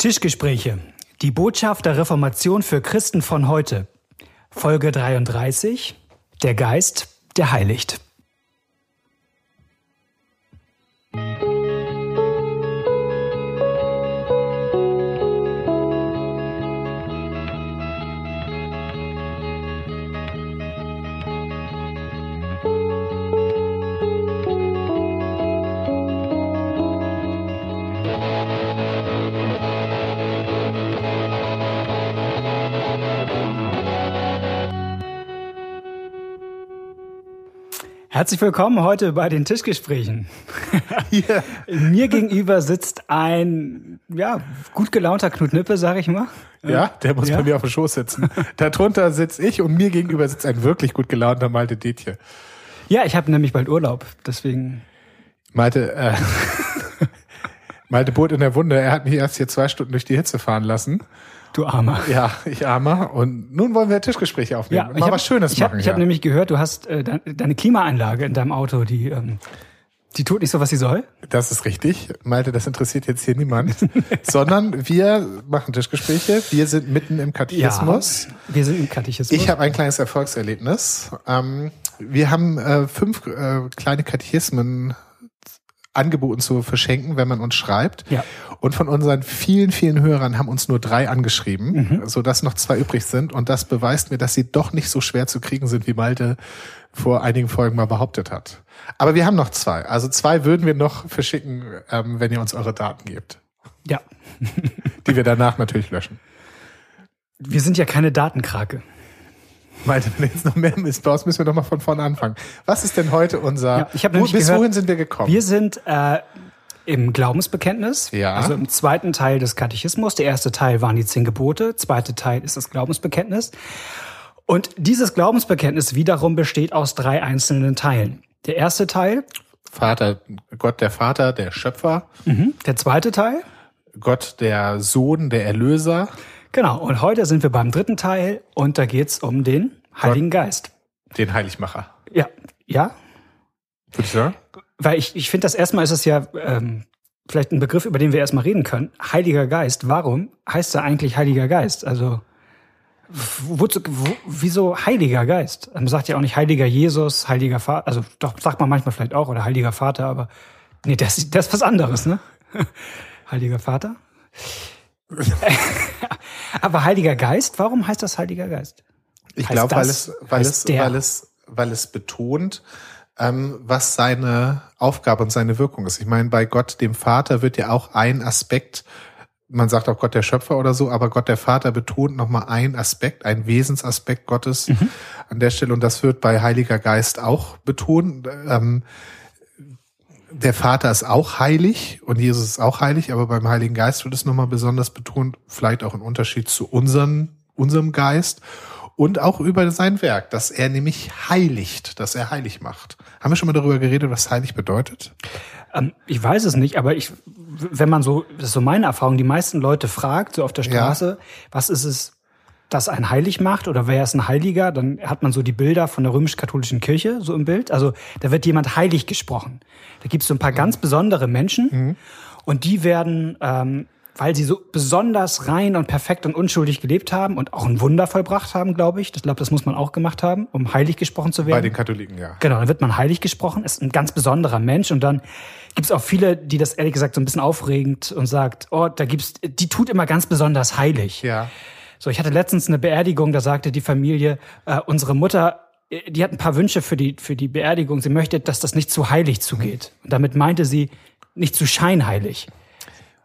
Tischgespräche. Die Botschaft der Reformation für Christen von heute. Folge 33. Der Geist, der heiligt. Herzlich willkommen heute bei den Tischgesprächen. Yeah. Mir gegenüber sitzt ein ja, gut gelaunter Knut Nippe, sag ich mal. Ja, der muss ja. bei mir auf dem Schoß sitzen. Darunter sitze ich und mir gegenüber sitzt ein wirklich gut gelaunter Malte Detje. Ja, ich habe nämlich bald Urlaub, deswegen. Malte, äh, Malte Boot in der Wunde, er hat mich erst hier zwei Stunden durch die Hitze fahren lassen. Du Armer. Ja, ich Armer. Und nun wollen wir Tischgespräche aufnehmen. Ja, Mal hab, was Schönes ich machen. Hab, ich habe nämlich gehört, du hast äh, deine Klimaanlage in deinem Auto, die, ähm, die tut nicht so, was sie soll. Das ist richtig. Malte, das interessiert jetzt hier niemand. Sondern wir machen Tischgespräche. Wir sind mitten im Katechismus. Ja, wir sind im Katechismus. Ich habe ein kleines Erfolgserlebnis. Ähm, wir haben äh, fünf äh, kleine Katechismen angeboten zu verschenken, wenn man uns schreibt. Ja. Und von unseren vielen, vielen Hörern haben uns nur drei angeschrieben, mhm. sodass noch zwei übrig sind. Und das beweist mir, dass sie doch nicht so schwer zu kriegen sind, wie Malte vor einigen Folgen mal behauptet hat. Aber wir haben noch zwei. Also zwei würden wir noch verschicken, ähm, wenn ihr uns eure Daten gebt. Ja. Die wir danach natürlich löschen. Wir sind ja keine Datenkrake. Malte, wenn jetzt noch mehr Mist baust, müssen wir doch mal von vorne anfangen. Was ist denn heute unser, ja, wo, bis gehört, wohin sind wir gekommen? Wir sind äh, im Glaubensbekenntnis, ja. also im zweiten Teil des Katechismus. Der erste Teil waren die zehn Gebote, zweite Teil ist das Glaubensbekenntnis. Und dieses Glaubensbekenntnis wiederum besteht aus drei einzelnen Teilen. Der erste Teil. Vater, Gott der Vater, der Schöpfer. Mhm. Der zweite Teil. Gott der Sohn, der Erlöser. Genau, und heute sind wir beim dritten Teil und da geht's um den Heiligen Gott, Geist. Den Heiligmacher. Ja, ja. Würde ich sagen? Weil ich, ich finde, das erstmal ist es ja ähm, vielleicht ein Begriff, über den wir erstmal reden können. Heiliger Geist, warum heißt er eigentlich Heiliger Geist? Also wozu, wo, wieso Heiliger Geist? Man sagt ja auch nicht Heiliger Jesus, Heiliger Vater, also doch sagt man manchmal vielleicht auch, oder Heiliger Vater, aber nee, das, das ist was anderes, ne? Heiliger Vater? Aber Heiliger Geist, warum heißt das Heiliger Geist? Ich glaube, weil es, weil es, weil es, weil es betont, ähm, was seine Aufgabe und seine Wirkung ist. Ich meine, bei Gott, dem Vater, wird ja auch ein Aspekt, man sagt auch Gott der Schöpfer oder so, aber Gott der Vater betont nochmal ein Aspekt, ein Wesensaspekt Gottes mhm. an der Stelle und das wird bei Heiliger Geist auch betont. Ähm, der Vater ist auch heilig und Jesus ist auch heilig, aber beim Heiligen Geist wird es nochmal besonders betont, vielleicht auch ein Unterschied zu unseren, unserem Geist und auch über sein Werk, dass er nämlich heiligt, dass er heilig macht. Haben wir schon mal darüber geredet, was heilig bedeutet? Ähm, ich weiß es nicht, aber ich, wenn man so, das ist so meine Erfahrung, die meisten Leute fragt, so auf der Straße, ja. was ist es, das ein heilig macht oder wer ist ein Heiliger, dann hat man so die Bilder von der römisch-katholischen Kirche so im Bild. Also da wird jemand heilig gesprochen. Da gibt es so ein paar ganz besondere Menschen mhm. und die werden, ähm, weil sie so besonders rein und perfekt und unschuldig gelebt haben und auch ein Wunder vollbracht haben, glaube ich. Ich glaube, das muss man auch gemacht haben, um heilig gesprochen zu werden. Bei den Katholiken, ja. Genau, dann wird man heilig gesprochen, ist ein ganz besonderer Mensch und dann gibt es auch viele, die das ehrlich gesagt so ein bisschen aufregend und sagt, oh, da gibt's, die tut immer ganz besonders heilig. Ja. So, ich hatte letztens eine Beerdigung, da sagte die Familie, äh, unsere Mutter, äh, die hat ein paar Wünsche für die, für die Beerdigung. Sie möchte, dass das nicht zu heilig zugeht. Und damit meinte sie nicht zu scheinheilig.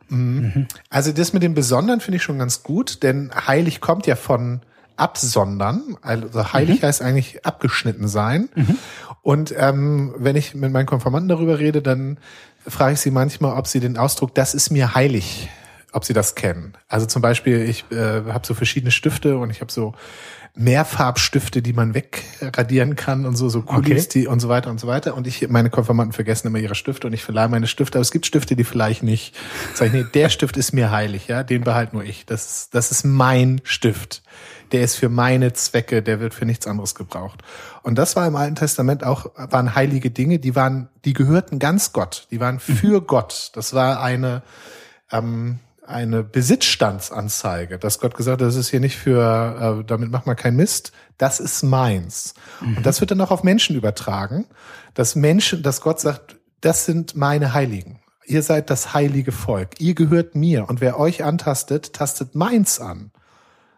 Mhm. Also das mit dem Besonderen finde ich schon ganz gut, denn heilig kommt ja von absondern. Also heilig mhm. heißt eigentlich abgeschnitten sein. Mhm. Und ähm, wenn ich mit meinen Konformanten darüber rede, dann frage ich sie manchmal, ob sie den Ausdruck, das ist mir heilig, ob Sie das kennen. Also zum Beispiel, ich äh, habe so verschiedene Stifte und ich habe so Mehrfarbstifte, die man wegradieren kann und so, so Kulis, okay. die und so weiter und so weiter. Und ich, meine Konfirmanden vergessen immer ihre Stifte und ich verleihe meine Stifte, aber es gibt Stifte, die vielleicht nicht. Sag ich, nee, der Stift ist mir heilig, ja, den behalte nur ich. Das, ist, das ist mein Stift. Der ist für meine Zwecke, der wird für nichts anderes gebraucht. Und das war im Alten Testament auch, waren heilige Dinge, die waren, die gehörten ganz Gott, die waren für mhm. Gott. Das war eine, ähm, eine Besitzstandsanzeige, dass Gott gesagt hat, das ist hier nicht für, äh, damit macht man keinen Mist, das ist meins. Mhm. Und das wird dann auch auf Menschen übertragen, dass Menschen, dass Gott sagt, das sind meine Heiligen. Ihr seid das heilige Volk. Ihr gehört mir. Und wer euch antastet, tastet meins an.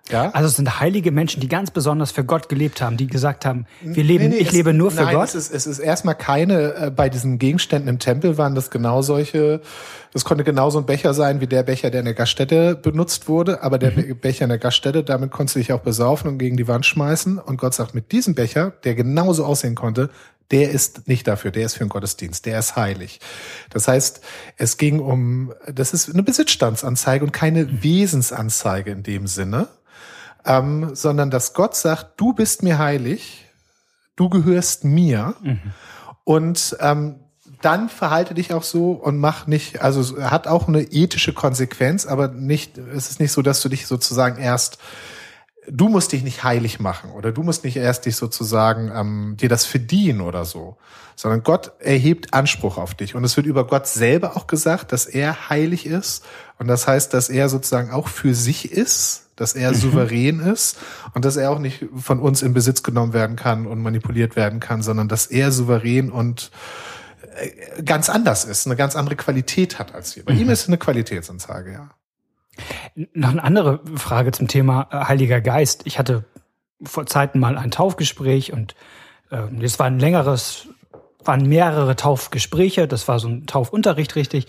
Ja? Also es sind heilige Menschen, die ganz besonders für Gott gelebt haben, die gesagt haben, wir leben, nee, nee, ich es, lebe nur für nein, Gott. Es ist, es ist erstmal keine, äh, bei diesen Gegenständen im Tempel waren das genau solche, das konnte genauso ein Becher sein wie der Becher, der in der Gaststätte benutzt wurde, aber der mhm. Becher in der Gaststätte, damit konntest du dich auch besaufen und gegen die Wand schmeißen. Und Gott sagt, mit diesem Becher, der genauso aussehen konnte, der ist nicht dafür, der ist für den Gottesdienst, der ist heilig. Das heißt, es ging um, das ist eine Besitzstandsanzeige und keine mhm. Wesensanzeige in dem Sinne, ähm, sondern dass Gott sagt, du bist mir heilig, du gehörst mir mhm. und ähm, dann verhalte dich auch so und mach nicht, also hat auch eine ethische Konsequenz, aber nicht, es ist nicht so, dass du dich sozusagen erst du musst dich nicht heilig machen oder du musst nicht erst dich sozusagen ähm, dir das verdienen oder so, sondern Gott erhebt Anspruch auf dich. Und es wird über Gott selber auch gesagt, dass er heilig ist. Und das heißt, dass er sozusagen auch für sich ist, dass er mhm. souverän ist und dass er auch nicht von uns in Besitz genommen werden kann und manipuliert werden kann, sondern dass er souverän und äh, ganz anders ist, eine ganz andere Qualität hat als wir. Bei mhm. ihm ist es eine Qualitätsanzeige, ja. Noch eine andere Frage zum Thema äh, Heiliger Geist. Ich hatte vor Zeiten mal ein Taufgespräch und äh, das war ein längeres, waren mehrere Taufgespräche, das war so ein Taufunterricht richtig.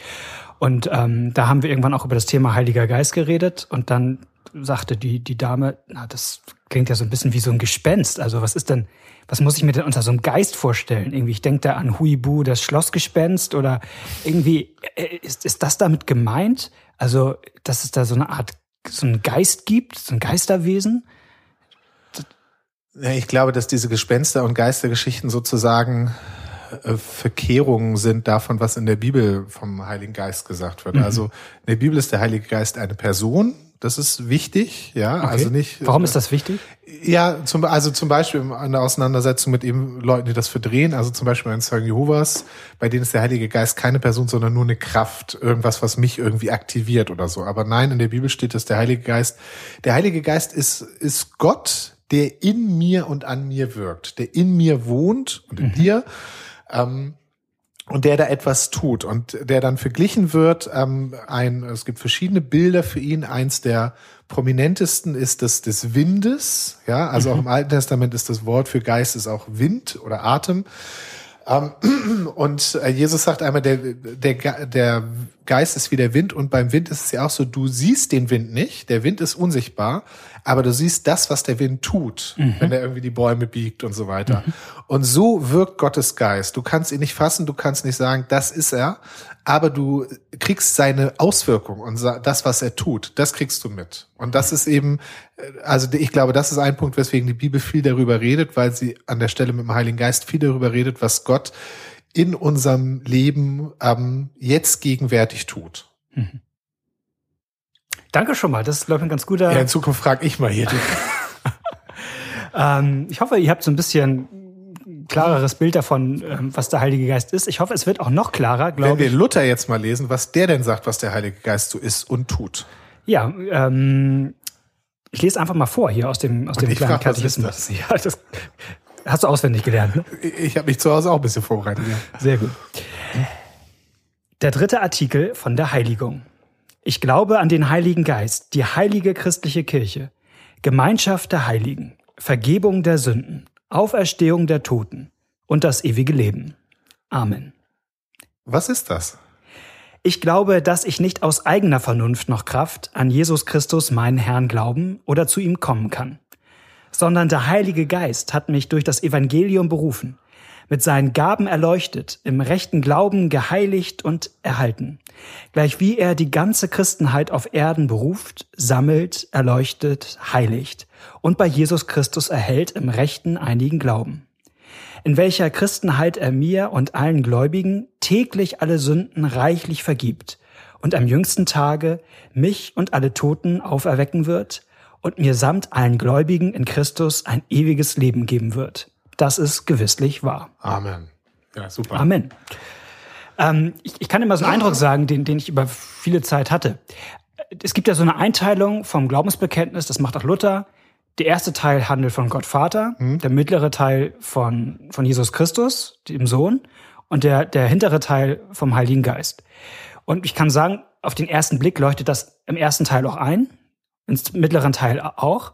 Und ähm, da haben wir irgendwann auch über das Thema Heiliger Geist geredet und dann sagte die, die Dame, na, das klingt ja so ein bisschen wie so ein Gespenst. Also was ist denn, was muss ich mir denn unter so einem Geist vorstellen? Irgendwie, ich denke da an Huibu, das Schlossgespenst oder irgendwie, äh, ist, ist das damit gemeint? Also, dass es da so eine Art, so einen Geist gibt, so ein Geisterwesen? Ich glaube, dass diese Gespenster und Geistergeschichten sozusagen äh, Verkehrungen sind davon, was in der Bibel vom Heiligen Geist gesagt wird. Mhm. Also in der Bibel ist der Heilige Geist eine Person, das ist wichtig, ja. Okay. Also nicht. Warum ist das wichtig? Ja, zum, also zum Beispiel in der Auseinandersetzung mit eben Leuten, die das verdrehen, also zum Beispiel bei Zeugen Jehovas, bei denen ist der Heilige Geist keine Person, sondern nur eine Kraft, irgendwas, was mich irgendwie aktiviert oder so. Aber nein, in der Bibel steht, dass der Heilige Geist, der Heilige Geist ist, ist Gott, der in mir und an mir wirkt, der in mir wohnt und in mhm. dir. Ähm, und der da etwas tut und der dann verglichen wird. Ähm, ein, es gibt verschiedene Bilder für ihn. Eins der prominentesten ist das des Windes. Ja, also mhm. auch im Alten Testament ist das Wort für Geist ist auch Wind oder Atem. Ähm, und äh, Jesus sagt einmal, der, der, der Geist ist wie der Wind und beim Wind ist es ja auch so, du siehst den Wind nicht, der Wind ist unsichtbar, aber du siehst das, was der Wind tut, mhm. wenn er irgendwie die Bäume biegt und so weiter. Mhm. Und so wirkt Gottes Geist. Du kannst ihn nicht fassen, du kannst nicht sagen, das ist er, aber du kriegst seine Auswirkung und das, was er tut, das kriegst du mit. Und das ist eben, äh, also ich glaube, das ist ein Punkt, weswegen die Bibel viel darüber redet, weil sie an der Stelle mit dem Heiligen Geist viel darüber redet, was Gott in unserem Leben ähm, jetzt gegenwärtig tut. Mhm. Danke schon mal, das ist, glaube ich, ein ganz guter. Ja, in Zukunft frage ich mal hier. ähm, ich hoffe, ihr habt so ein bisschen klareres Bild davon, ähm, was der Heilige Geist ist. Ich hoffe, es wird auch noch klarer, glaube ich. Wenn wir Luther jetzt mal lesen, was der denn sagt, was der Heilige Geist so ist und tut. Ja, ähm, ich lese einfach mal vor hier aus dem, aus dem kleinen Katechismus. Ja, das hast du auswendig gelernt, ne? Ich habe mich zu Hause auch ein bisschen vorbereitet, ja. Sehr gut. Der dritte Artikel von der Heiligung. Ich glaube an den Heiligen Geist, die heilige christliche Kirche, Gemeinschaft der Heiligen, Vergebung der Sünden, Auferstehung der Toten und das ewige Leben. Amen. Was ist das? Ich glaube, dass ich nicht aus eigener Vernunft noch Kraft an Jesus Christus, meinen Herrn, glauben oder zu ihm kommen kann, sondern der Heilige Geist hat mich durch das Evangelium berufen, mit seinen Gaben erleuchtet, im rechten Glauben geheiligt und erhalten, gleich wie er die ganze Christenheit auf Erden beruft, sammelt, erleuchtet, heiligt und bei Jesus Christus erhält im rechten einigen Glauben, in welcher Christenheit er mir und allen Gläubigen täglich alle Sünden reichlich vergibt und am jüngsten Tage mich und alle Toten auferwecken wird und mir samt allen Gläubigen in Christus ein ewiges Leben geben wird das ist gewisslich wahr. Amen. Ja, super. Amen. Ähm, ich, ich, kann immer so einen Eindruck sagen, den, den ich über viele Zeit hatte. es gibt ja so eine Einteilung vom Glaubensbekenntnis, das macht auch Luther. Der erste Teil handelt von Gott Vater, mhm. der mittlere Teil von, von Jesus Christus, dem Sohn, und der, der hintere Teil vom Heiligen Geist. Und ich kann sagen, auf den ersten Blick leuchtet das im ersten Teil auch ein, im mittleren Teil auch.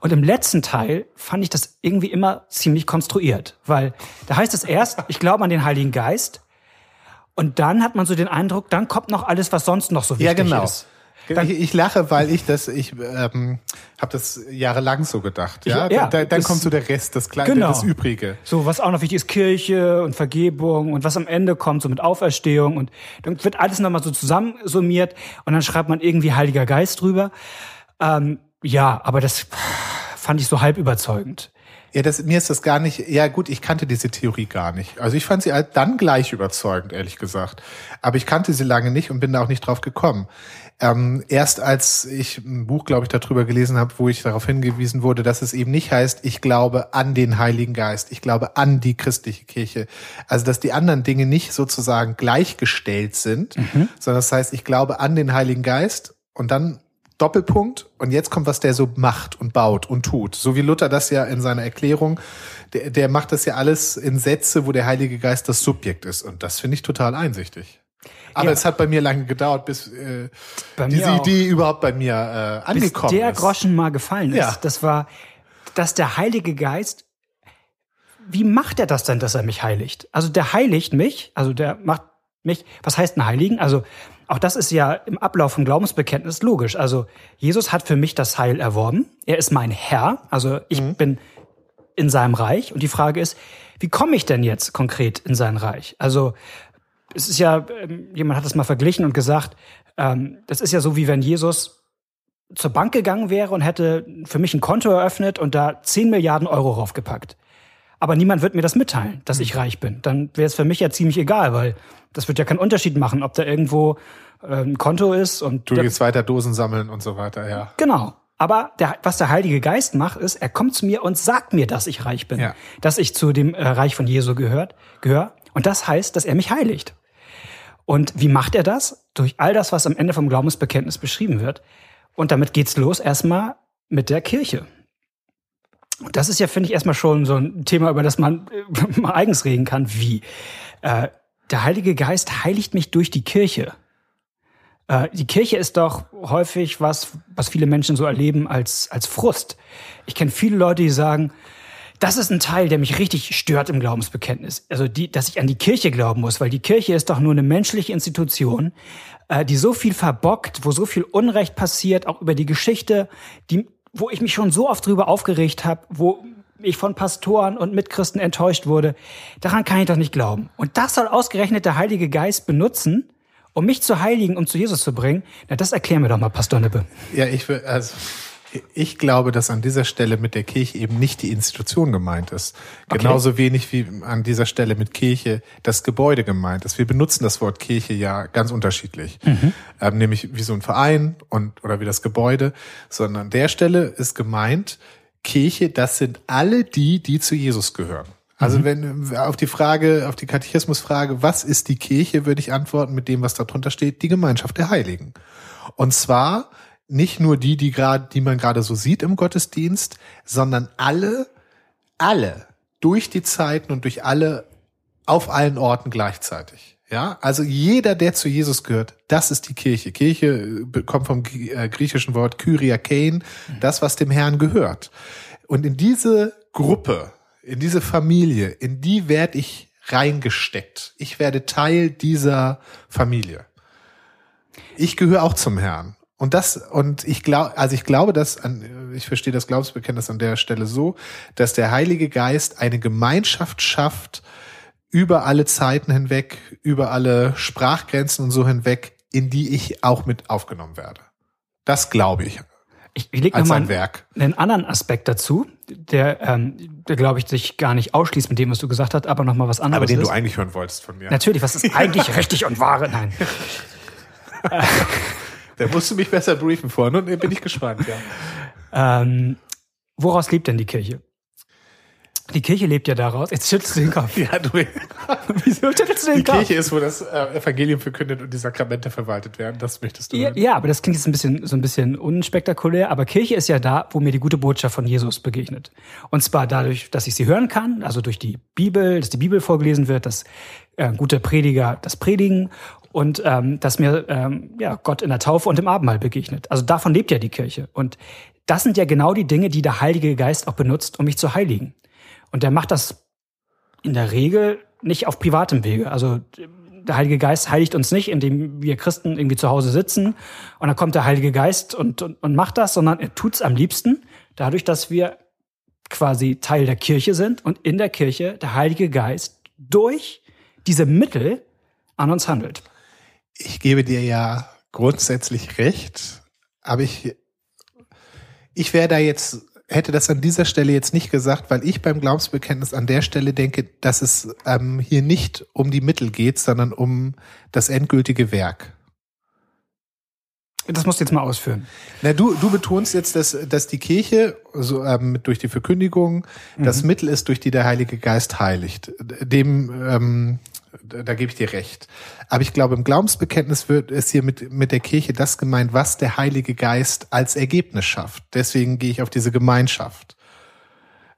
Und im letzten Teil fand ich das irgendwie immer ziemlich konstruiert, weil da heißt es erst, ich glaube an den Heiligen Geist. Und dann hat man so den Eindruck, dann kommt noch alles, was sonst noch so wichtig ja, genau. ist. Dann, ich, ich, lache, weil ich das, ich ähm, habe das jahrelang so gedacht. Ja, ja da, dann kommt so der Rest, das Kleine, genau. das Übrige. So was auch noch wichtig ist, Kirche und Vergebung und was am Ende kommt, so mit Auferstehung und dann wird alles nochmal so zusammensummiert und dann schreibt man irgendwie Heiliger Geist drüber. Ähm, ja, aber das fand ich so halb überzeugend. Ja, das, mir ist das gar nicht, ja gut, ich kannte diese Theorie gar nicht. Also ich fand sie halt dann gleich überzeugend, ehrlich gesagt. Aber ich kannte sie lange nicht und bin da auch nicht drauf gekommen. Ähm, erst als ich ein Buch, glaube ich, darüber gelesen habe, wo ich darauf hingewiesen wurde, dass es eben nicht heißt, ich glaube an den Heiligen Geist, ich glaube an die christliche Kirche. Also dass die anderen Dinge nicht sozusagen gleichgestellt sind, mhm. sondern das heißt, ich glaube an den Heiligen Geist und dann Doppelpunkt und jetzt kommt, was der so macht und baut und tut. So wie Luther das ja in seiner Erklärung, der, der macht das ja alles in Sätze, wo der Heilige Geist das Subjekt ist. Und das finde ich total einsichtig. Aber ja. es hat bei mir lange gedauert, bis äh, diese. Idee überhaupt bei mir äh, angekommen bis der ist. Groschen mal gefallen ist. Ja. Das war, dass der Heilige Geist, wie macht er das denn, dass er mich heiligt? Also der heiligt mich, also der macht mich, was heißt ein Heiligen? Also auch das ist ja im Ablauf vom Glaubensbekenntnis logisch. Also Jesus hat für mich das Heil erworben. Er ist mein Herr. Also ich mhm. bin in seinem Reich. Und die Frage ist, wie komme ich denn jetzt konkret in sein Reich? Also es ist ja, ähm, jemand hat das mal verglichen und gesagt, ähm, das ist ja so, wie wenn Jesus zur Bank gegangen wäre und hätte für mich ein Konto eröffnet und da 10 Milliarden Euro raufgepackt. Aber niemand wird mir das mitteilen, dass ich mhm. reich bin. Dann wäre es für mich ja ziemlich egal, weil das wird ja keinen Unterschied machen, ob da irgendwo äh, ein Konto ist und. Du gehst weiter Dosen sammeln und so weiter, ja. Genau. Aber der, was der Heilige Geist macht, ist, er kommt zu mir und sagt mir, dass ich reich bin, ja. dass ich zu dem äh, Reich von Jesu gehört, gehöre. Und das heißt, dass er mich heiligt. Und wie macht er das? Durch all das, was am Ende vom Glaubensbekenntnis beschrieben wird. Und damit geht's los erstmal mit der Kirche. Das ist ja, finde ich, erstmal schon so ein Thema, über das man äh, mal eigens reden kann. Wie? Äh, der Heilige Geist heiligt mich durch die Kirche. Äh, die Kirche ist doch häufig was, was viele Menschen so erleben als, als Frust. Ich kenne viele Leute, die sagen, das ist ein Teil, der mich richtig stört im Glaubensbekenntnis. Also die, dass ich an die Kirche glauben muss, weil die Kirche ist doch nur eine menschliche Institution, äh, die so viel verbockt, wo so viel Unrecht passiert, auch über die Geschichte, die wo ich mich schon so oft drüber aufgeregt habe, wo ich von Pastoren und Mitchristen enttäuscht wurde, daran kann ich doch nicht glauben. Und das soll ausgerechnet der Heilige Geist benutzen, um mich zu heiligen, um zu Jesus zu bringen. Na, das erklär mir doch mal, Pastor Nippe. Ja, ich will, also ich glaube, dass an dieser Stelle mit der Kirche eben nicht die Institution gemeint ist. Okay. Genauso wenig wie an dieser Stelle mit Kirche das Gebäude gemeint ist. Wir benutzen das Wort Kirche ja ganz unterschiedlich. Mhm. Ähm, nämlich wie so ein Verein und oder wie das Gebäude, sondern an der Stelle ist gemeint, Kirche, das sind alle die, die zu Jesus gehören. Also mhm. wenn auf die Frage, auf die Katechismusfrage, was ist die Kirche, würde ich antworten mit dem, was darunter steht, die Gemeinschaft der Heiligen. Und zwar nicht nur die, die gerade, die man gerade so sieht im Gottesdienst, sondern alle, alle durch die Zeiten und durch alle auf allen Orten gleichzeitig. Ja, also jeder, der zu Jesus gehört, das ist die Kirche. Kirche äh, kommt vom äh, griechischen Wort Kyriakein, das, was dem Herrn gehört. Und in diese Gruppe, in diese Familie, in die werde ich reingesteckt. Ich werde Teil dieser Familie. Ich gehöre auch zum Herrn. Und das, und ich glaube, also ich glaube, dass, an, ich verstehe das Glaubensbekenntnis an der Stelle so, dass der Heilige Geist eine Gemeinschaft schafft, über alle Zeiten hinweg, über alle Sprachgrenzen und so hinweg, in die ich auch mit aufgenommen werde. Das glaube ich. Ich, ich lege nochmal einen, einen anderen Aspekt dazu, der, ähm, der glaube ich, sich gar nicht ausschließt mit dem, was du gesagt hast, aber nochmal was anderes. Aber den ist. du eigentlich hören wolltest von mir. Natürlich, was ist eigentlich richtig und wahre? Nein. Da musst du mich besser briefen vorhin und bin ich gespannt, ja. Ähm, woraus lebt denn die Kirche? Die Kirche lebt ja daraus. Jetzt schüttelst du den Kopf. Ja, du. Wieso schüttelst du den Die Kopf? Kirche ist, wo das äh, Evangelium verkündet und die Sakramente verwaltet werden. Das möchtest du. Ja, ja, aber das klingt jetzt ein bisschen, so ein bisschen unspektakulär. Aber Kirche ist ja da, wo mir die gute Botschaft von Jesus begegnet. Und zwar dadurch, dass ich sie hören kann, also durch die Bibel, dass die Bibel vorgelesen wird, dass äh, gute Prediger das predigen und ähm, dass mir ähm, ja, Gott in der Taufe und im Abendmahl begegnet. Also davon lebt ja die Kirche. Und das sind ja genau die Dinge, die der Heilige Geist auch benutzt, um mich zu heiligen. Und der macht das in der Regel nicht auf privatem Wege. Also der Heilige Geist heiligt uns nicht, indem wir Christen irgendwie zu Hause sitzen und dann kommt der Heilige Geist und, und, und macht das, sondern er tut's am liebsten dadurch, dass wir quasi Teil der Kirche sind und in der Kirche der Heilige Geist durch diese Mittel an uns handelt. Ich gebe dir ja grundsätzlich recht, aber ich, ich wäre da jetzt, hätte das an dieser Stelle jetzt nicht gesagt, weil ich beim Glaubensbekenntnis an der Stelle denke, dass es ähm, hier nicht um die Mittel geht, sondern um das endgültige Werk. Das musst du jetzt mal ausführen. Na, du, du betonst jetzt, dass, dass die Kirche so, ähm, durch die Verkündigung das Mittel ist, durch die der Heilige Geist heiligt. Dem, ähm, da, da gebe ich dir recht. Aber ich glaube, im Glaubensbekenntnis wird es hier mit, mit der Kirche das gemeint, was der Heilige Geist als Ergebnis schafft. Deswegen gehe ich auf diese Gemeinschaft.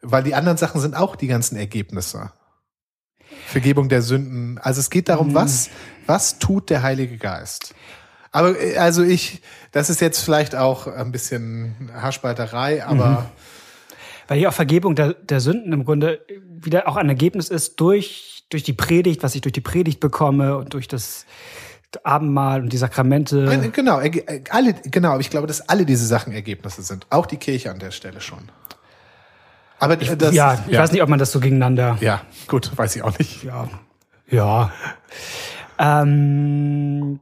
Weil die anderen Sachen sind auch die ganzen Ergebnisse. Vergebung der Sünden. Also es geht darum, was, was tut der Heilige Geist? Aber äh, also ich, das ist jetzt vielleicht auch ein bisschen Haarspalterei, aber Weil hier auch Vergebung der, der Sünden im Grunde wieder auch ein Ergebnis ist durch, durch die Predigt, was ich durch die Predigt bekomme und durch das Abendmahl und die Sakramente. Genau, äh, alle, genau, aber ich glaube, dass alle diese Sachen Ergebnisse sind. Auch die Kirche an der Stelle schon. Aber das, ja, ich weiß nicht, ob man das so gegeneinander. Ja, gut, weiß ich auch nicht. Ja. Ja. Ähm,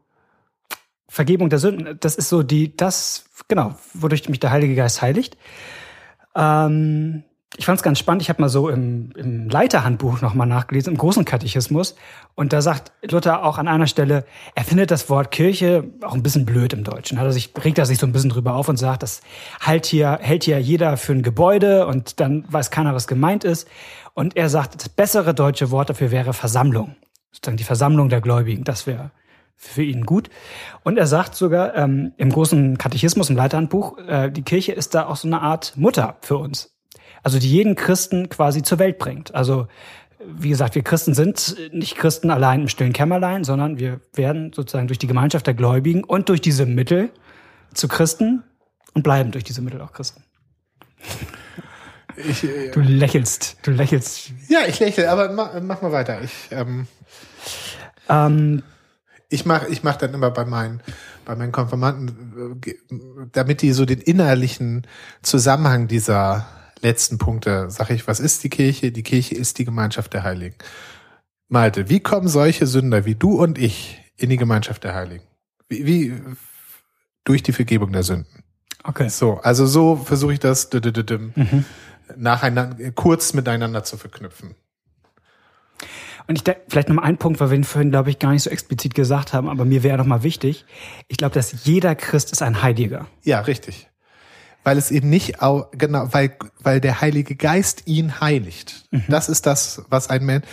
Vergebung der Sünden, das ist so die, das, genau, wodurch mich der Heilige Geist heiligt. Ähm, ich fand es ganz spannend. Ich habe mal so im, im Leiterhandbuch nochmal nachgelesen, im großen Katechismus. Und da sagt Luther auch an einer Stelle, er findet das Wort Kirche auch ein bisschen blöd im Deutschen. Hat er sich, regt er sich so ein bisschen drüber auf und sagt, das halt hier, hält hier jeder für ein Gebäude und dann weiß keiner, was gemeint ist. Und er sagt, das bessere deutsche Wort dafür wäre Versammlung. Sozusagen die Versammlung der Gläubigen. Das wäre für ihn gut. Und er sagt sogar ähm, im großen Katechismus, im Leiterhandbuch, äh, die Kirche ist da auch so eine Art Mutter für uns. Also die jeden Christen quasi zur Welt bringt. Also wie gesagt, wir Christen sind nicht Christen allein im stillen Kämmerlein, sondern wir werden sozusagen durch die Gemeinschaft der Gläubigen und durch diese Mittel zu Christen und bleiben durch diese Mittel auch Christen. Ich, äh, Du lächelst, du lächelst. ja, ich lächle, aber mach, mach mal weiter. Ich, ähm, Ähm, ich mach, ich mach dann immer bei meinen, bei meinen Konfirmanden, äh, damit die so den innerlichen Zusammenhang dieser letzten Punkte, sag ich, was ist die Kirche? Die Kirche ist die Gemeinschaft der Heiligen. Malte, wie kommen solche Sünder wie du und ich in die Gemeinschaft der Heiligen? Wie, wie durch die Vergebung der Sünden. okay. So, also so versuche ich das düm, nacheinander kurz miteinander zu verknüpfen. Und ich denke, vielleicht noch mal ein Punkt, weil wir ihn vorhin, glaube ich, gar nicht so explizit gesagt haben, aber mir wäre noch mal wichtig. Ich glaube, dass jeder Christ ist ein Heiliger. Ja, richtig. Weil es eben nicht, au, genau, weil, weil der Heilige Geist ihn heiligt. Das ist das, was ein Mensch,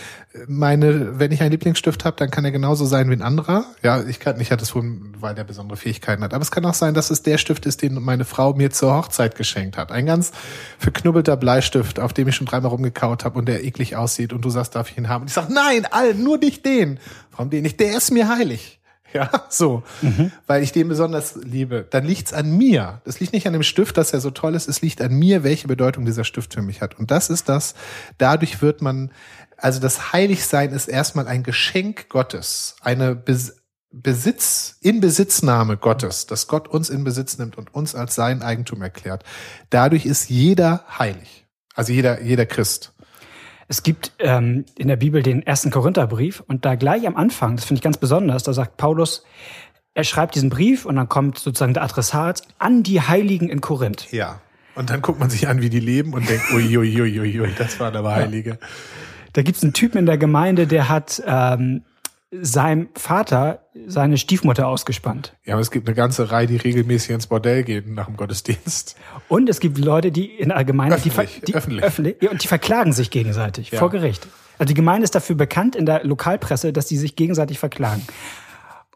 meine, wenn ich einen Lieblingsstift habe, dann kann er genauso sein wie ein anderer. Ja, ich kann, ich hatte es vorhin, weil der besondere Fähigkeiten hat. Aber es kann auch sein, dass es der Stift ist, den meine Frau mir zur Hochzeit geschenkt hat. Ein ganz verknubbelter Bleistift, auf dem ich schon dreimal rumgekaut habe und der eklig aussieht und du sagst, darf ich ihn haben? Und ich sag, nein, all, nur nicht den. Warum den nicht? Der ist mir heilig. Ja, so. Weil ich den besonders liebe. Dann liegt's an mir. Das liegt nicht an dem Stift, dass er so toll ist. Es liegt an mir, welche Bedeutung dieser Stift für mich hat. Und das ist das, dadurch wird man, also das Heiligsein ist erstmal ein Geschenk Gottes. Eine Bes Besitz, in Besitznahme Gottes, dass Gott uns in Besitz nimmt und uns als sein Eigentum erklärt. Dadurch ist jeder heilig. Also jeder, jeder Christ. Es gibt ähm, in der Bibel den ersten Korintherbrief und da gleich am Anfang, das finde ich ganz besonders, da sagt Paulus, er schreibt diesen Brief und dann kommt sozusagen der Adressat an die Heiligen in Korinth. Ja. Und dann guckt man sich an, wie die leben und denkt, ui, ui, ui, ui, das waren aber Heilige. Da gibt's einen Typen in der Gemeinde, der hat ähm, seinem Vater seine Stiefmutter ausgespannt. Ja, aber es gibt eine ganze Reihe, die regelmäßig ins Bordell gehen nach dem Gottesdienst. Und es gibt Leute, die in der Gemeinde, öffentlich, die, die öffentlich. öffentlich und die verklagen sich gegenseitig Ja. vor Gericht. Also die Gemeinde ist dafür bekannt in der Lokalpresse, dass die sich gegenseitig verklagen.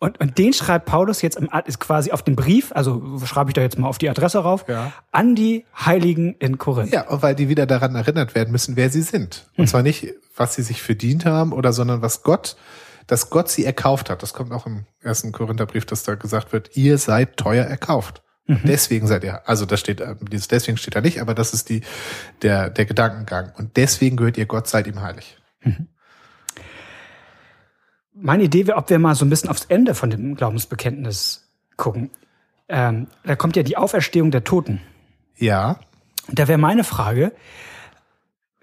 Und, und den schreibt Paulus jetzt im, ist quasi auf den Brief, also schreibe ich da jetzt mal auf die Adresse rauf, Ja. an die Heiligen in Korinth. Ja, weil die wieder daran erinnert werden müssen, wer sie sind. Und zwar nicht, was sie sich verdient haben oder, sondern was Gott, dass Gott sie erkauft hat. Das kommt auch im ersten Korintherbrief, dass da gesagt wird, ihr seid teuer erkauft. Deswegen seid ihr, also das steht, äh, dieses deswegen steht da nicht, aber das ist die, der, der Gedankengang. Und deswegen gehört ihr Gott, seid ihm heilig. Meine Idee wäre, ob wir mal so ein bisschen aufs Ende von dem Glaubensbekenntnis gucken. Ähm, da kommt ja die Auferstehung der Toten. Ja. Und da wäre meine Frage,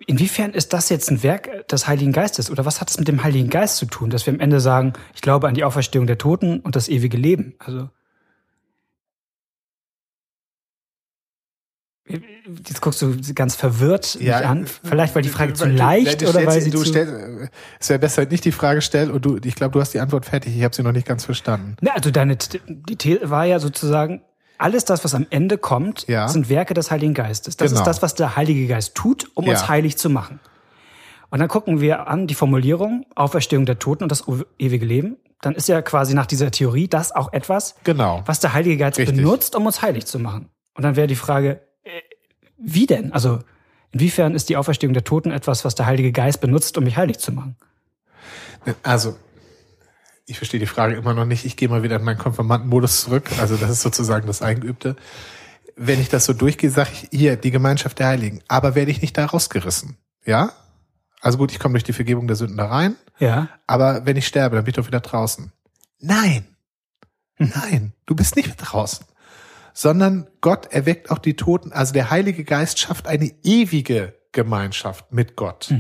inwiefern ist das jetzt ein Werk des Heiligen Geistes oder was hat es mit dem Heiligen Geist zu tun, dass wir am Ende sagen, ich glaube an die Auferstehung der Toten und das ewige Leben? Also Jetzt guckst du ganz verwirrt Ja, mich an. Vielleicht, weil die Frage zu Du- leicht du oder stellst- weil sie du zu... stellst, es wäre besser, nicht die Frage stellen und du, ich glaube, du hast die Antwort fertig. Ich habe sie noch nicht ganz verstanden. Na, also deine die These war ja sozusagen, alles das, was am Ende kommt, Ja. sind Werke des Heiligen Geistes. Das Genau. ist das, was der Heilige Geist tut, um Ja. uns heilig zu machen. Und dann gucken wir an die Formulierung Auferstehung der Toten und das ewige Leben. Dann ist ja quasi nach dieser Theorie das auch etwas, Genau. was der Heilige Geist Richtig. benutzt, um uns heilig zu machen. Und dann wäre die Frage, äh, wie denn? Also inwiefern ist die Auferstehung der Toten etwas, was der Heilige Geist benutzt, um mich heilig zu machen? Also, ich verstehe die Frage immer noch nicht. Ich gehe mal wieder in meinen Konformantenmodus zurück. Also, das ist sozusagen das Eingeübte. Wenn ich das so durchgehe, sage ich, hier, die Gemeinschaft der Heiligen. Aber werde ich nicht da rausgerissen? Ja? Also gut, ich komme durch die Vergebung der Sünden da rein. Ja. Aber wenn ich sterbe, dann bin ich doch wieder draußen. Nein. Nein, du bist nicht draußen. Sondern Gott erweckt auch die Toten. Also der Heilige Geist schafft eine ewige Gemeinschaft mit Gott.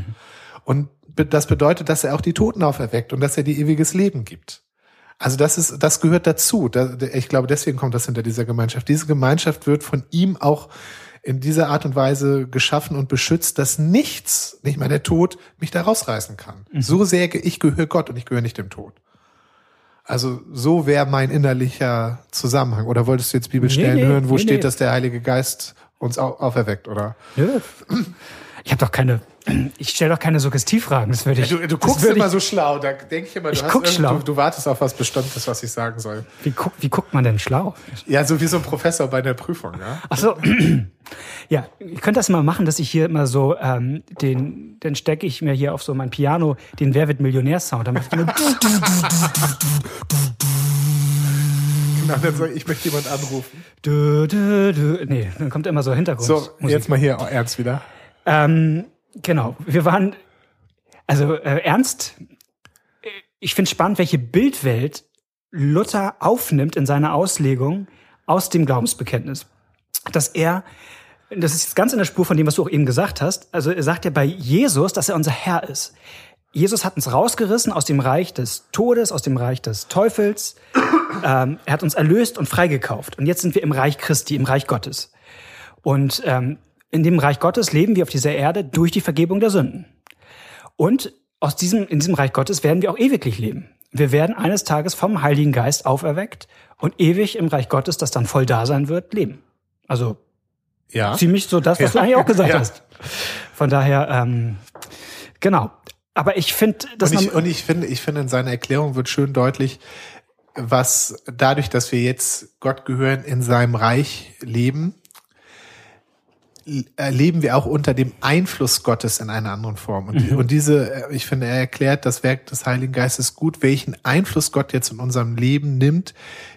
Und be- das bedeutet, dass er auch die Toten auferweckt und dass er die ewiges Leben gibt. Also das ist, das gehört dazu. Da, ich glaube, deswegen kommt das hinter dieser Gemeinschaft. Diese Gemeinschaft wird von ihm auch in dieser Art und Weise geschaffen und beschützt, dass nichts, nicht mal der Tod, mich da rausreißen kann. So sehr, ich gehöre Gott und ich gehöre nicht dem Tod. Also so wäre mein innerlicher Zusammenhang. Oder wolltest du jetzt Bibelstellen Nee, nee, hören, wo nee, steht, dass der Heilige Geist uns au auferweckt, oder? Nö. Ich habe doch keine, ich stelle doch keine Suggestivfragen. Das würde ich. Du, du guckst immer ich, so schlau, da denke ich immer, du, Ich hast guck schlau. Du, du wartest auf was Bestimmtes, was ich sagen soll. Wie, guck, wie guckt man denn schlau? Ja, so wie so ein Professor bei der Prüfung, ja? Ach so. Ja, ich könnte das mal machen, dass ich hier immer so ähm, den, dann stecke ich mir hier auf so mein Piano den Wer wird Millionär-Sound. Dann mache ich immer Genau, dann soll ich möchte jemand anrufen. dü, dü, dü. Nee, dann kommt immer so Hintergrund. So, jetzt mal hier ernst wieder. Ähm, genau, wir waren, also äh, ernst, ich finde spannend, welche Bildwelt Luther aufnimmt in seiner Auslegung aus dem Glaubensbekenntnis. Dass er, das ist jetzt ganz in der Spur von dem, was du auch eben gesagt hast, also er sagt ja bei Jesus, dass er unser Herr ist. Jesus hat uns rausgerissen aus dem Reich des Todes, aus dem Reich des Teufels. Ähm, er hat uns erlöst und freigekauft. Und jetzt sind wir im Reich Christi, im Reich Gottes. Und ähm, in dem Reich Gottes leben wir auf dieser Erde durch die Vergebung der Sünden. Und aus diesem, in diesem Reich Gottes werden wir auch ewiglich leben. Wir werden eines Tages vom Heiligen Geist auferweckt und ewig im Reich Gottes, das dann voll da sein wird, leben. Also Ja. ziemlich so das, was Ja. du eigentlich auch gesagt Ja. hast. Von daher, ähm, genau. Aber ich finde, dass Und ich, und ich finde, ich finde, in seiner Erklärung wird schön deutlich, was dadurch, dass wir jetzt Gott gehören, in seinem Reich leben, erleben wir auch unter dem Einfluss Gottes in einer anderen Form. Und, und diese, äh, ich finde, er erklärt das Werk des Heiligen Geistes gut, welchen Einfluss Gott jetzt in unserem Leben nimmt,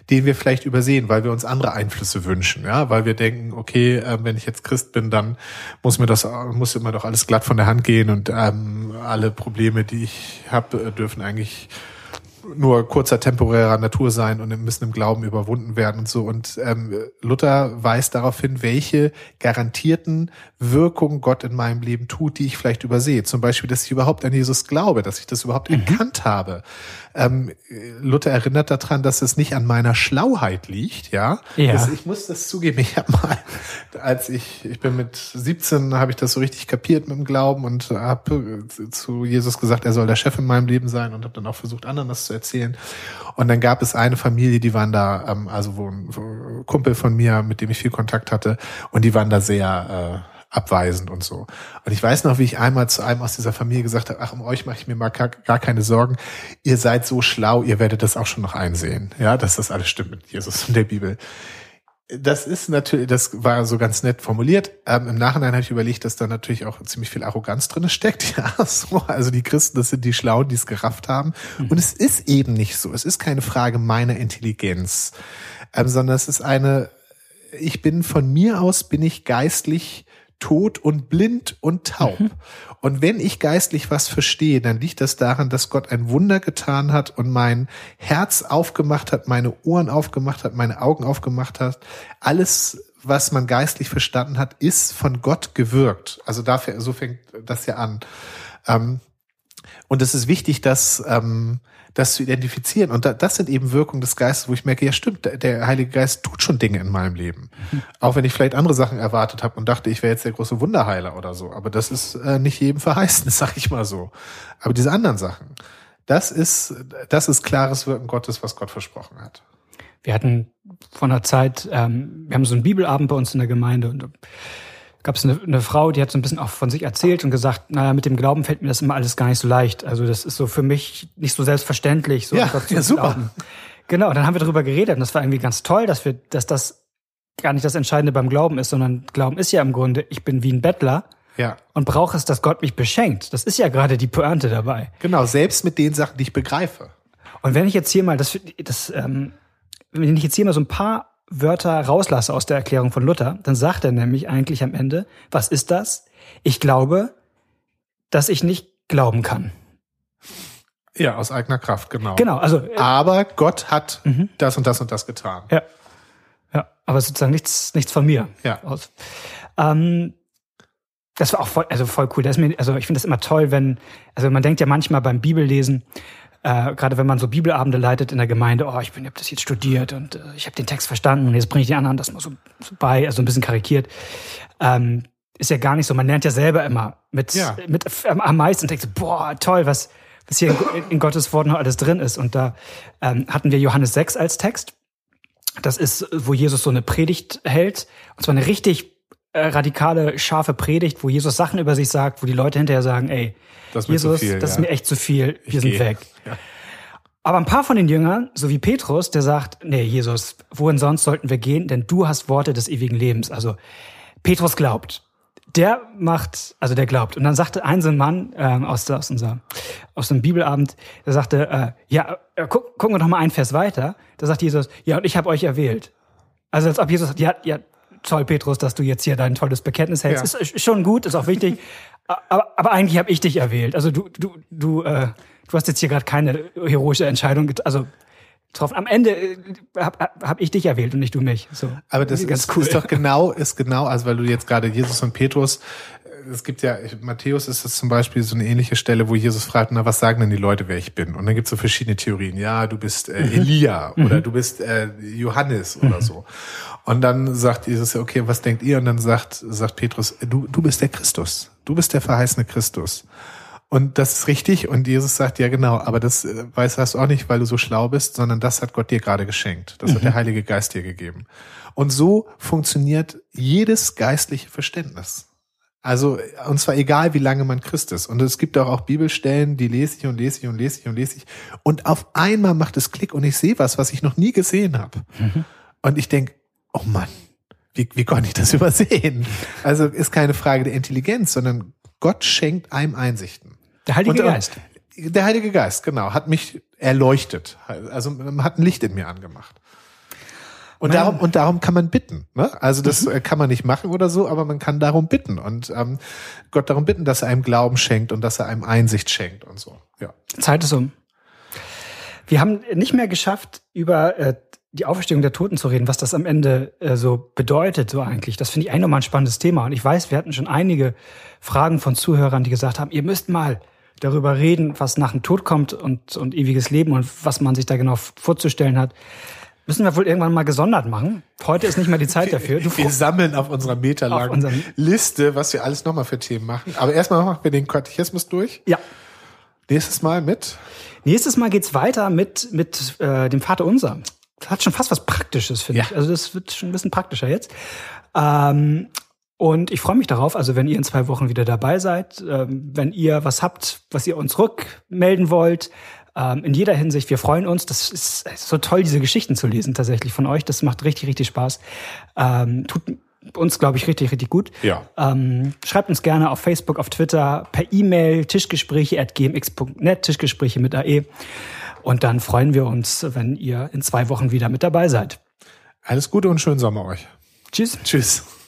den wir vielleicht übersehen, weil wir uns andere Einflüsse wünschen, ja, weil wir denken, okay, äh, wenn ich jetzt Christ bin, dann muss mir das, muss immer doch alles glatt von der Hand gehen und ähm, alle Probleme, die ich habe, dürfen eigentlich nur kurzer temporärer Natur sein und müssen im Glauben überwunden werden und so. Und ähm, Luther weist darauf hin, welche garantierten Wirkungen Gott in meinem Leben tut, die ich vielleicht übersehe. Zum Beispiel, dass ich überhaupt an Jesus glaube, dass ich das überhaupt erkannt habe. Ähm, Luther erinnert daran, dass es nicht an meiner Schlauheit liegt, ja. Ja. Das, ich muss das zugeben, ich habe mal, als ich, ich bin mit 17, habe ich das so richtig kapiert mit dem Glauben und habe zu Jesus gesagt, er soll der Chef in meinem Leben sein und habe dann auch versucht, anderen das zu erzählen. Und dann gab es eine Familie, die waren da, ähm, also wo ein, Kumpel von mir, mit dem ich viel Kontakt hatte, und die waren da sehr äh, abweisend und so. Und ich weiß noch, wie ich einmal zu einem aus dieser Familie gesagt habe, ach, um euch mache ich mir mal gar, gar keine Sorgen. Ihr seid so schlau, ihr werdet das auch schon noch einsehen. Ja, dass das alles stimmt mit Jesus und der Bibel. Das ist natürlich, das war so ganz nett formuliert. Ähm, Im Nachhinein habe ich überlegt, dass da natürlich auch ziemlich viel Arroganz drin steckt. Ja, so. Also die Christen, das sind die Schlauen, die es gerafft haben. Mhm. Und es ist eben nicht so. Es ist keine Frage meiner Intelligenz, ähm, sondern es ist eine, ich bin von mir aus, bin ich geistlich tot und blind und taub. Mhm. Und wenn ich geistlich was verstehe, dann liegt das daran, dass Gott ein Wunder getan hat und mein Herz aufgemacht hat, meine Ohren aufgemacht hat, meine Augen aufgemacht hat. Alles, was man geistlich verstanden hat, ist von Gott gewirkt. Also dafür, so fängt das ja an. Ähm, und es ist wichtig, dass ähm, das zu identifizieren. Und da, das sind eben Wirkungen des Geistes, wo ich merke, ja stimmt, der, Heilige Geist tut schon Dinge in meinem Leben. Mhm. Auch wenn ich vielleicht andere Sachen erwartet habe und dachte, ich wäre jetzt der große Wunderheiler oder so. Aber das ist äh, nicht jedem verheißen, sag ich mal so. Aber diese anderen Sachen, das ist, das ist klares Wirken Gottes, was Gott versprochen hat. Wir hatten von einer Zeit, ähm, wir haben so einen Bibelabend bei uns in der Gemeinde und gab es eine, eine Frau, die hat so ein bisschen auch von sich erzählt und gesagt, naja, mit dem Glauben fällt mir das immer alles gar nicht so leicht. Also das ist so für mich nicht so selbstverständlich. So ja, ja super. Glauben. Genau, dann haben wir darüber geredet und das war irgendwie ganz toll, dass wir, dass das gar nicht das Entscheidende beim Glauben ist, sondern Glauben ist ja im Grunde, ich bin wie ein Bettler. Ja. Und brauche es, dass Gott mich beschenkt. Das ist ja gerade die Pointe dabei. Genau, selbst mit den Sachen, die ich begreife. Und wenn ich jetzt hier mal, das, das ähm, wenn ich jetzt hier mal so ein paar Wörter rauslasse aus der Erklärung von Luther, dann sagt er nämlich eigentlich am Ende, was ist das? Ich glaube, dass ich nicht glauben kann. Ja, aus eigener Kraft, genau. Genau, also. Äh, aber Gott hat mhm. das und das und das getan. Ja. Ja, aber sozusagen nichts, nichts von mir. Ja. Aus. Ähm, das war auch voll, also voll cool. Das ist mir, also ich finde das immer toll, wenn, also man denkt ja manchmal beim Bibellesen, äh, gerade wenn man so Bibelabende leitet in der Gemeinde, oh, ich bin, hab das jetzt studiert und äh, ich habe den Text verstanden und jetzt bringe ich die anderen das mal so, so bei, also ein bisschen karikiert. Ähm, ist ja gar nicht so. Man lernt ja selber immer mit, ja. mit am meisten und denkt so, boah, toll, was, was hier in, in Gottes Wort noch alles drin ist. Und da ähm, hatten wir Johannes 6 als Text. Das ist, wo Jesus so eine Predigt hält. Und zwar eine richtig radikale, scharfe Predigt, wo Jesus Sachen über sich sagt, wo die Leute hinterher sagen, ey, das Jesus, viel, das ja. ist mir echt zu viel, wir ich sind geh. weg. Ja. Aber ein paar von den Jüngern, so wie Petrus, der sagt, nee, Jesus, wohin sonst sollten wir gehen, denn du hast Worte des ewigen Lebens. Also Petrus glaubt. Der macht, also der glaubt. Und dann sagte ein so ein Mann ähm, aus, aus, unser, aus dem Bibelabend, der sagte, äh, ja, äh, guck, gucken wir doch mal einen Vers weiter. Da sagt Jesus, ja, und ich habe euch erwählt. Also als ob Jesus sagt, ja, ja, toll, Petrus, dass du jetzt hier dein tolles Bekenntnis hältst. Ja. Ist schon gut, ist auch wichtig. aber, aber eigentlich habe ich dich erwählt. Also du, du, du, äh, du hast jetzt hier gerade keine heroische Entscheidung, also getroffen. Am Ende äh, habe hab ich dich erwählt und nicht du mich. So. Aber das ist, cool. ist doch genau, ist genau, also weil du jetzt gerade Jesus und Petrus es gibt ja, Matthäus ist das zum Beispiel so eine ähnliche Stelle, wo Jesus fragt, na, was sagen denn die Leute, wer ich bin? Und dann gibt es so verschiedene Theorien. Ja, du bist äh, mhm. Elia mhm. oder du bist äh, Johannes mhm. oder so. Und dann sagt Jesus, okay, was denkt ihr? Und dann sagt, sagt Petrus, du, du bist der Christus. Du bist der verheißene Christus. Und das ist richtig. Und Jesus sagt, ja genau, aber das äh, weißt du auch nicht, weil du so schlau bist, sondern das hat Gott dir gerade geschenkt. Das mhm. hat der Heilige Geist dir gegeben. Und so funktioniert jedes geistliche Verständnis. Also, und zwar egal, wie lange man Christ ist. Und es gibt auch, auch Bibelstellen, die lese ich und lese ich und lese ich und lese ich. Und auf einmal macht es Klick und ich sehe was, was ich noch nie gesehen habe. Mhm. Und ich denk, oh Mann, wie, wie konnte ich das übersehen? Also ist keine Frage der Intelligenz, sondern Gott schenkt einem Einsichten. Der Heilige und, Geist. Der Heilige Geist, genau, hat mich erleuchtet. Also hat ein Licht in mir angemacht. Und darum, und darum kann man bitten. Ne? Also das mhm. kann man nicht machen oder so, aber man kann darum bitten und ähm, Gott darum bitten, dass er einem Glauben schenkt und dass er einem Einsicht schenkt und so. Ja. Zeit ist um. Wir haben nicht mehr geschafft, über äh, die Auferstehung der Toten zu reden, was das am Ende äh, so bedeutet, so eigentlich. Das finde ich eigentlich nochmal ein spannendes Thema. Und ich weiß, wir hatten schon einige Fragen von Zuhörern, die gesagt haben, ihr müsst mal darüber reden, was nach dem Tod kommt und, und ewiges Leben und was man sich da genau vorzustellen hat. Müssen wir wohl irgendwann mal gesondert machen. Heute ist nicht mehr die Zeit dafür. Du wir sammeln auf unserer meterlangen Liste, was wir alles nochmal für Themen machen. Aber erstmal machen wir den Katechismus durch. Ja. Nächstes Mal mit? Nächstes Mal geht's weiter mit, mit äh, dem Vater Unser. Das hat schon fast was Praktisches, finde ja. ich. Also das wird schon ein bisschen praktischer jetzt. Ähm, und ich freue mich darauf, also wenn ihr in zwei Wochen wieder dabei seid, ähm, wenn ihr was habt, was ihr uns rückmelden wollt, ähm, in jeder Hinsicht, wir freuen uns. Das ist so toll, diese Geschichten zu lesen tatsächlich von euch. Das macht richtig, richtig Spaß. Ähm, tut uns, glaube ich, richtig, richtig gut. Ja. Ähm, schreibt uns gerne auf Facebook, auf Twitter, per E-Mail, Tischgespräche at gmx.net, Tischgespräche mit AE. Und dann freuen wir uns, wenn ihr in zwei Wochen wieder mit dabei seid. Alles Gute und schönen Sommer euch. Tschüss. Tschüss.